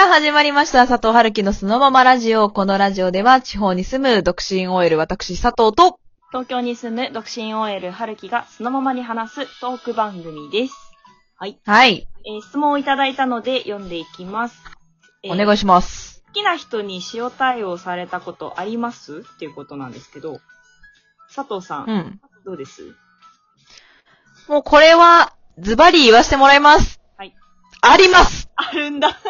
さあ、始まりました。佐藤春樹のそのままラジオ。このラジオでは、地方に住む独身 OL 私佐藤と、東京に住む独身 OL 春樹がそのままに話すトーク番組です。はい。はい、えー質問をいただいたので読んでいきます。えーお願いします。好きな人に塩対応されたことあります？っていうことなんですけど、佐藤さん、うん。どうです？もうこれは、ズバリ言わせてもらいます。はい。ありますあるんだ。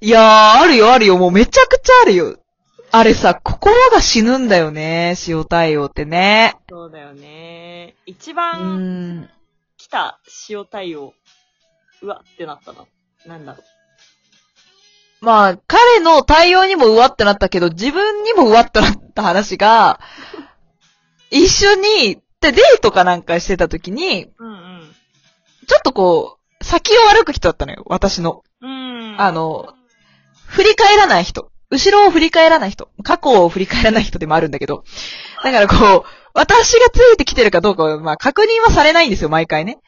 いやー、あるよあるよ。もうめちゃくちゃあるよ。あれさ、心が死ぬんだよね。塩対応ってね。そうだよね。一う番。来た塩対応、うわってなったの。なんだろまあ、彼の対応にもうわってなったけど、自分にもうわってなった話が、一緒に、で、デートかなんかしてた時に、う。うんうん。ちょっとこう、先を歩く人だったのよ、私の。うん。あの、振り返らない人。後ろを振り返らない人。過去を振り返らない人でもあるんだけど。だからこう、私がついてきてるかどうかは、まあ確認はされないんですよ、毎回ね。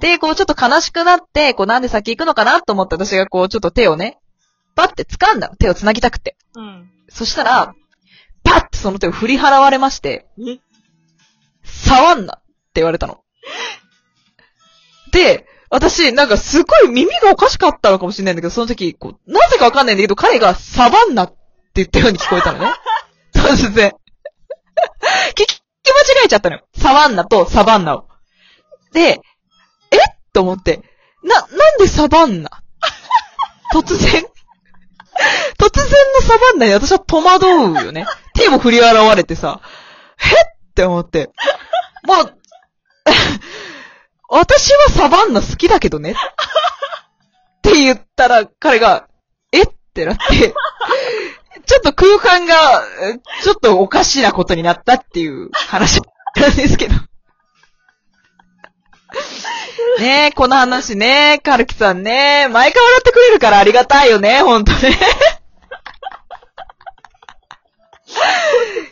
で、こうちょっと悲しくなって、こうなんで先行くのかなと思って私がこうちょっと手をね、パッて掴んだの。手を繋ぎたくて。うん。そしたら、パッてその手を振り払われまして、え？触んなって言われたの。で、私、なんかすごい耳がおかしかったのかもしれないんだけど、その時、こう、なぜかわかんないんだけど、彼がサバンナって言ったように聞こえたのね。突然。聞き、間違えちゃったのよ。サバンナとサバンナを。で、え？と思って、な、なんでサバンナ？突然？突然のサバンナに私は戸惑うよね。手も振り洗われてさ、え？って思って。もう、私はサバンナ好きだけどね。って言ったら、彼が、え？ってなって、ちょっと空間が、ちょっとおかしなことになったっていう話なんですけど。ねえ、この話ね、カルキさんね、毎回笑ってくれるからありがたいよね、ほんとね。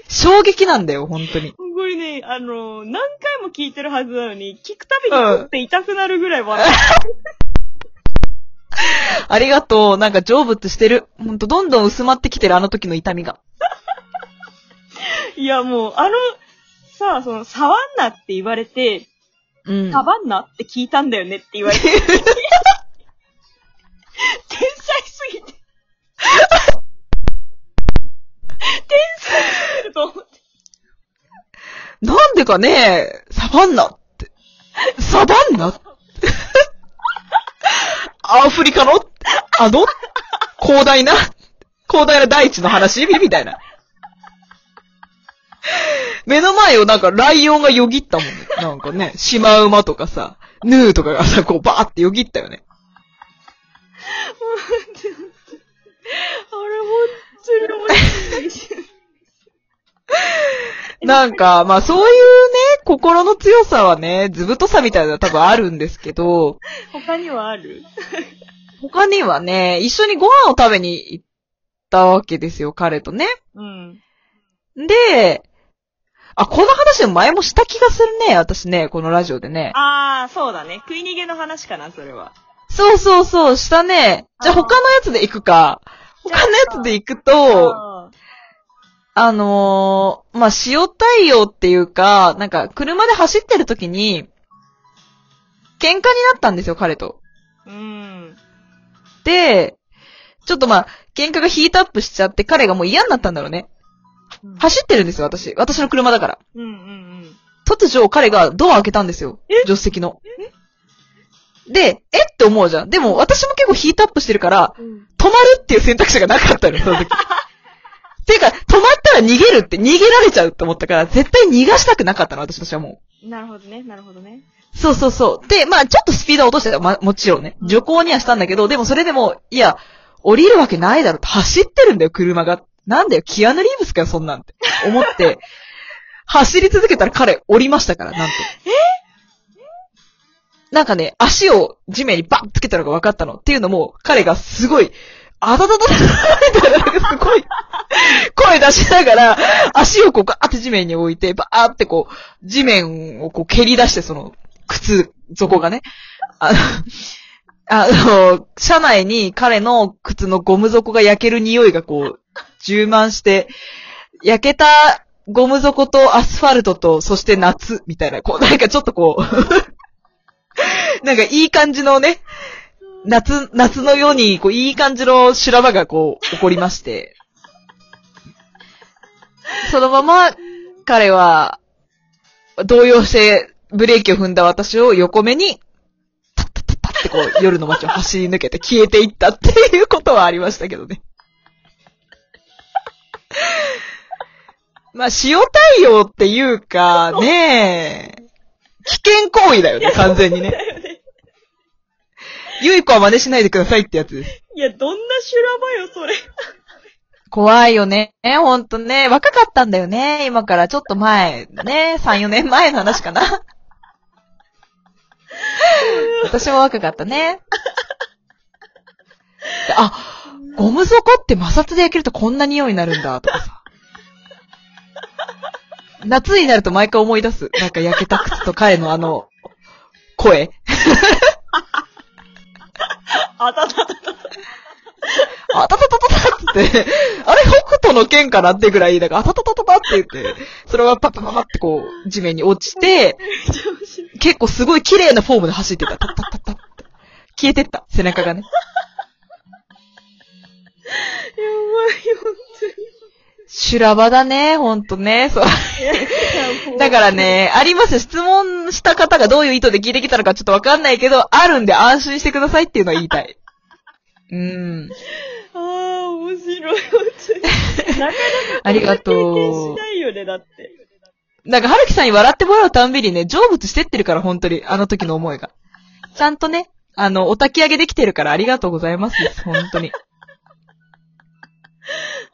衝撃なんだよ、ほんとに。これね、あの、何回も聞いてるはずなのに、聞くたびに取って痛くなるぐらい笑ありがとう。なんか成仏してる。ほんと、どんどん薄まってきてる、あの時の痛みが。う。いや、もう、あの、さあ、その、触んなって言われて、うん。サバンナって聞いたんだよねって言われて。なんでかね、サバンナって。サバンナ？アフリカの？あの？広大な？広大な大地の話？みたいな。目の前をなんかライオンがよぎったもんね。なんかね、シマウマとかさ、ヌーとかがさ、こうバーってよぎったよね。あれ、ほんとに面白い。なんか、まあそういうね、心の強さはね、ずぶとさみたいなのは多分あるんですけど、他にはある？他にはね、一緒にご飯を食べに行ったわけですよ、彼とね。うん。で、あ、この話も前もした気がするね、私ね、このラジオでね。あー、そうだね。食い逃げの話かな、それは。そうそうそう、したね。じゃあ他のやつで行くか。他のやつで行くと、ああのー、まあ、塩対応っていうか、なんか、車で走ってる時に、喧嘩になったんですよ、彼と。ーうん。で、ちょっとまあ、喧嘩がヒートアップしちゃって、彼がもう嫌になったんだろうね。走ってるんですよ、私。私の車だから。うんうんうん。突如、彼がドア開けたんですよ。助手席の。で、え？って思うじゃん。でも、私も結構ヒートアップしてるから、うん。止まるっていう選択肢がなかったのよ、その時。ていうか、止まったら逃げるって、逃げられちゃうって思ったから、絶対逃がしたくなかったの、私としてはもなるほどね、なるほどね。う。そうそうそう。で、まあ、ちょっとスピードは落としてた。ま、もちろんね。徐行にはしたんだけど、でもそれでも、いや、降りるわけないだろって、走ってるんだよ、車が。なんだよ、キアヌ・リーブスかよ、そんなんって。思って、走り続けたら彼、降りましたから、なんと。なんかね、足を地面にバンつけたのが分かったの。っていうのも、彼がすごい、あだだだだみたいな、なんかすごい、声出しながら、足をこうガーって地面に置いて、バーってこう、地面をこう蹴り出して、その、靴底がね。あの、あの、車内に彼の靴のゴム底が焼ける匂いがこう、充満して、焼けたゴム底とアスファルトと、そして夏、みたいな、こう、なんかちょっとこう、なんかいい感じのね、夏、夏のように、こう、いい感じの修羅場がこう、起こりまして、そのまま、彼は、動揺して、ブレーキを踏んだ私を横目に、タッタッタッタってこう、夜の街を走り抜けて消えていったっていうことはありましたけどね。まあ、塩対応っていうか、ねえ、危険行為だよね、完全にね。ゆい子は真似しないでくださいってやつです。いや、どんな修羅場よ、それ。怖いよね。ほんとね。若かったんだよね。今からちょっと前、ね。3、4年前の話かな。私も若かったね。であ、ゴム底って摩擦で焼けるとこんな匂いになるんだ、とかさ。夏になると毎回思い出す。なんか焼けた靴と彼のあの、声。あたたたた。あたたたたたって、あれ北斗の剣かなってぐらい、だから、あたたたたたって言って、それがパッパパパってこう、地面に落ちて、結構すごい綺麗なフォームで走ってた。たたたたたって消えてった、背中がね。やばい、本当に修羅場だね、ほんとね。そう。に。だからね、ありますよ。質問した方がどういう意図で聞いてきたのかちょっとわかんないけど、あるんで安心してくださいっていうのは言いたい。うーん。ああ、面白い、本当に。なかなか ありがとうしないよね、だって。なんか、はるきさんに笑ってもらうたんびにね、成仏してってるから、本当に、あの時の思いが。ちゃんとね、あの、お焚き上げできてるからありがとうございます、本当に。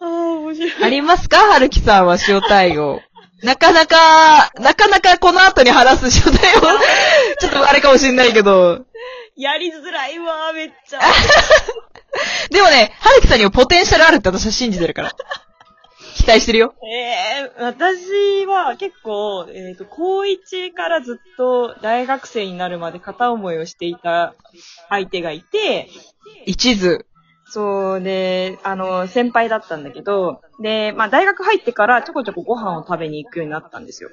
ああ、面白い。ありますか？はるきさんは塩対応。なかなか、なかなかこの後に話す塩対応、ちょっとあれかもしんないけど。やりづらいわ、めっちゃ。でもね、はるきさんにもポテンシャルあるって私は信じてるから。期待してるよ。ええ私は結構、えっ、と、高1からずっと大学生になるまで片思いをしていた相手がいて、一途。そうで、あの、先輩だったんだけど、で、まあ大学入ってからちょこちょこご飯を食べに行くようになったんですよ。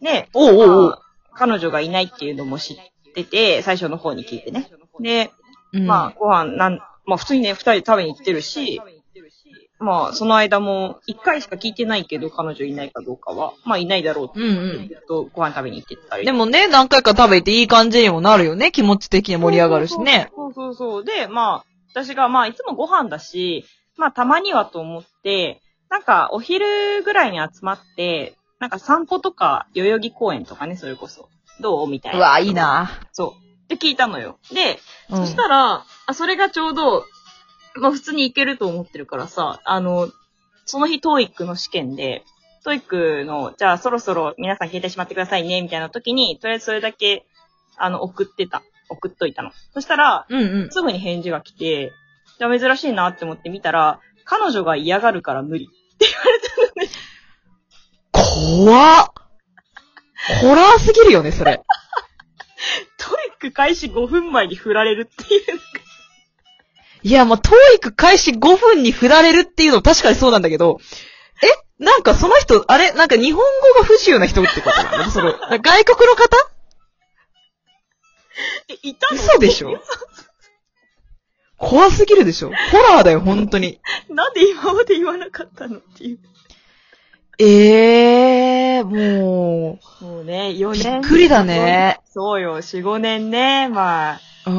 で、おうおうおうまあ彼女がいないっていうのも知ってて、最初の方に聞いてね。で、うんまあ、ご飯なん、まあ普通にね、二人で食べに行ってるし、まあ、その間も、一回しか聞いてないけど、彼女いないかどうかは、まあいないだろううんうん。ずっとご飯食べに行ってたり。でもね、何回か食べていい感じにもなるよね。気持ち的に盛り上がるしね。そうそうそう。で、まあ、私が、まあ、いつもご飯だし、まあ、たまにはと思って、なんか、お昼ぐらいに集まって、なんか散歩とか、代々木公園とかね、それこそ。どうみたいうな。わ、いい。なそう。って聞いたのよ。で、うんそしたら、あ、それがちょうど、まあ普通に行けると思ってるからさ、あの、その日、トーイックの試験で、トーイックの、じゃあそろそろ皆さん携帯しまってくださいね、みたいな時に、とりあえずそれだけ、あの、送ってた。送っといたの。そしたら、うんうん。すぐに返事が来て、じゃあ珍しいなって思って見たら、彼女が嫌がるから無理。怖っ。ホラーすぎるよね、それ。トーイック開始5分前に振られるっていう。いや、まあ、トーイック開始5分に振られるっていうの確かにそうなんだけど、え？なんかその人、あれ？なんか日本語が不自由な人ってことなの？その、外国の方？え、いたの？嘘でしょ？怖すぎるでしょ？ホラーだよ、本当に。なんで今まで言わなかったのっていう。ええー、ももうね、4う、び年。っくりだね。そうよ、4、5年ね、まあ、う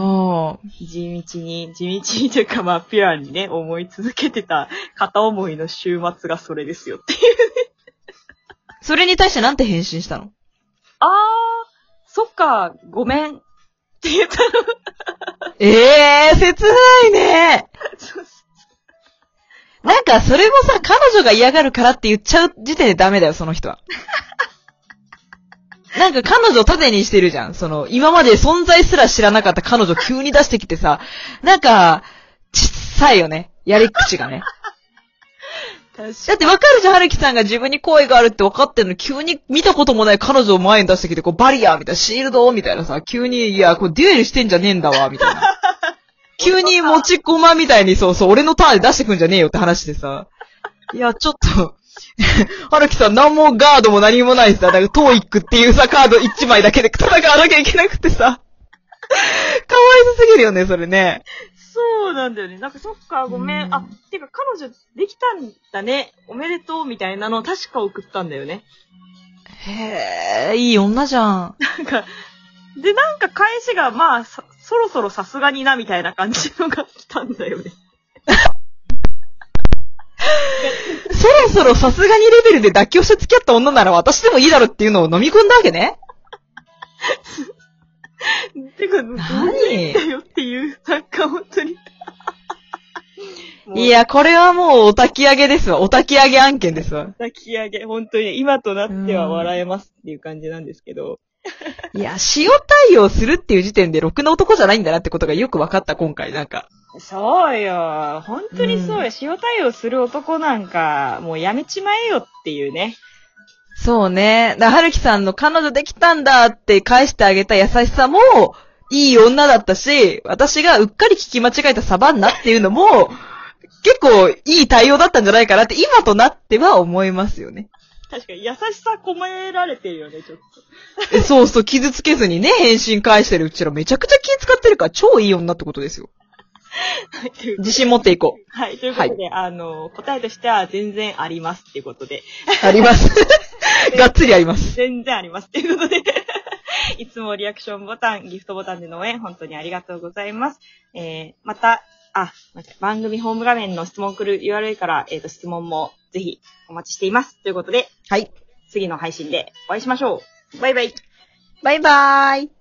ん。地道に、地道にというかまあ、ピュアにね、思い続けてた片思いの週末がそれですよっていう。それに対してなんて返信したの？あー、そっか、ごめん。って言ったの。ええー、切ないね。なんか、それもさ、彼女が嫌がるからって言っちゃう時点でダメだよ、その人は。なんか彼女を盾にしてるじゃん。その、今まで存在すら知らなかった彼女を急に出してきてさ、なんか、ちっさいよね。やり口がね。だってわかるじゃん、はるきさんが自分に恋があるって分かってるの、急に見たこともない彼女を前に出してきて、こう、バリアーみたいな、シールドみたいなさ、急に、いや、これデュエルしてんじゃねえんだわ、みたいな。急に持ち駒みたいにそうそう、俺のターンで出してくんじゃねえよって話でさ。いや、ちょっと、はるきさん何もガードも何もないさ、だからトーイックっていうさ、カード1枚だけで戦わなきゃいけなくてさ。かわいそすぎるよね、それね。そうなんだよね。なんかそっか、ごめ。うんんあ、てか彼女できたんだね。おめでとうみたいなのを確か送ったんだよね。へえ、いい女じゃん。なんか、で、なんか返しが、まあ、さそろそろさすがにな、みたいな感じのが来たんだよね。そろそろさすがにレベルで妥協して付き合った女なら私でもいいだろっていうのを飲み込んだわけね。てか、どういうんだよっていう、なんか本当に。い、や、これはもうお焚き上げですわ。お焚き上げ案件ですわ。抱き上げ、本当に今となっては笑えますっていう感じなんですけど。いや、塩対応するっていう時点でろくな男じゃないんだなってことがよく分かった、今回、なんか。そうよ。本当にそうよ。塩対応する男なんか、もうやめちまえよっていうね。そうね。だはるきさんの彼女できたんだって返してあげた優しさも、いい女だったし、私がうっかり聞き間違えたサバンナっていうのも、結構いい対応だったんじゃないかなって今となっては思いますよね。確かに優しさ込められてるよね、ちょっと。えそうそう、傷つけずにね、返信返してるうちらめちゃくちゃ気使ってるから超いい女ってことですよ。はい、自信持っていこう。はい、ということで、あの、答えとしては全然ありますっていうことで、あります。がっつりあります。全然ありますっていうことで、いつもリアクションボタン、ギフトボタンでの応援、本当にありがとうございます。えー、また、あ、番組ホーム画面の質問来る URL から、えっ、と、質問もぜひお待ちしています。ということで、はい。次の配信でお会いしましょう。バイバイ。バイバーイ。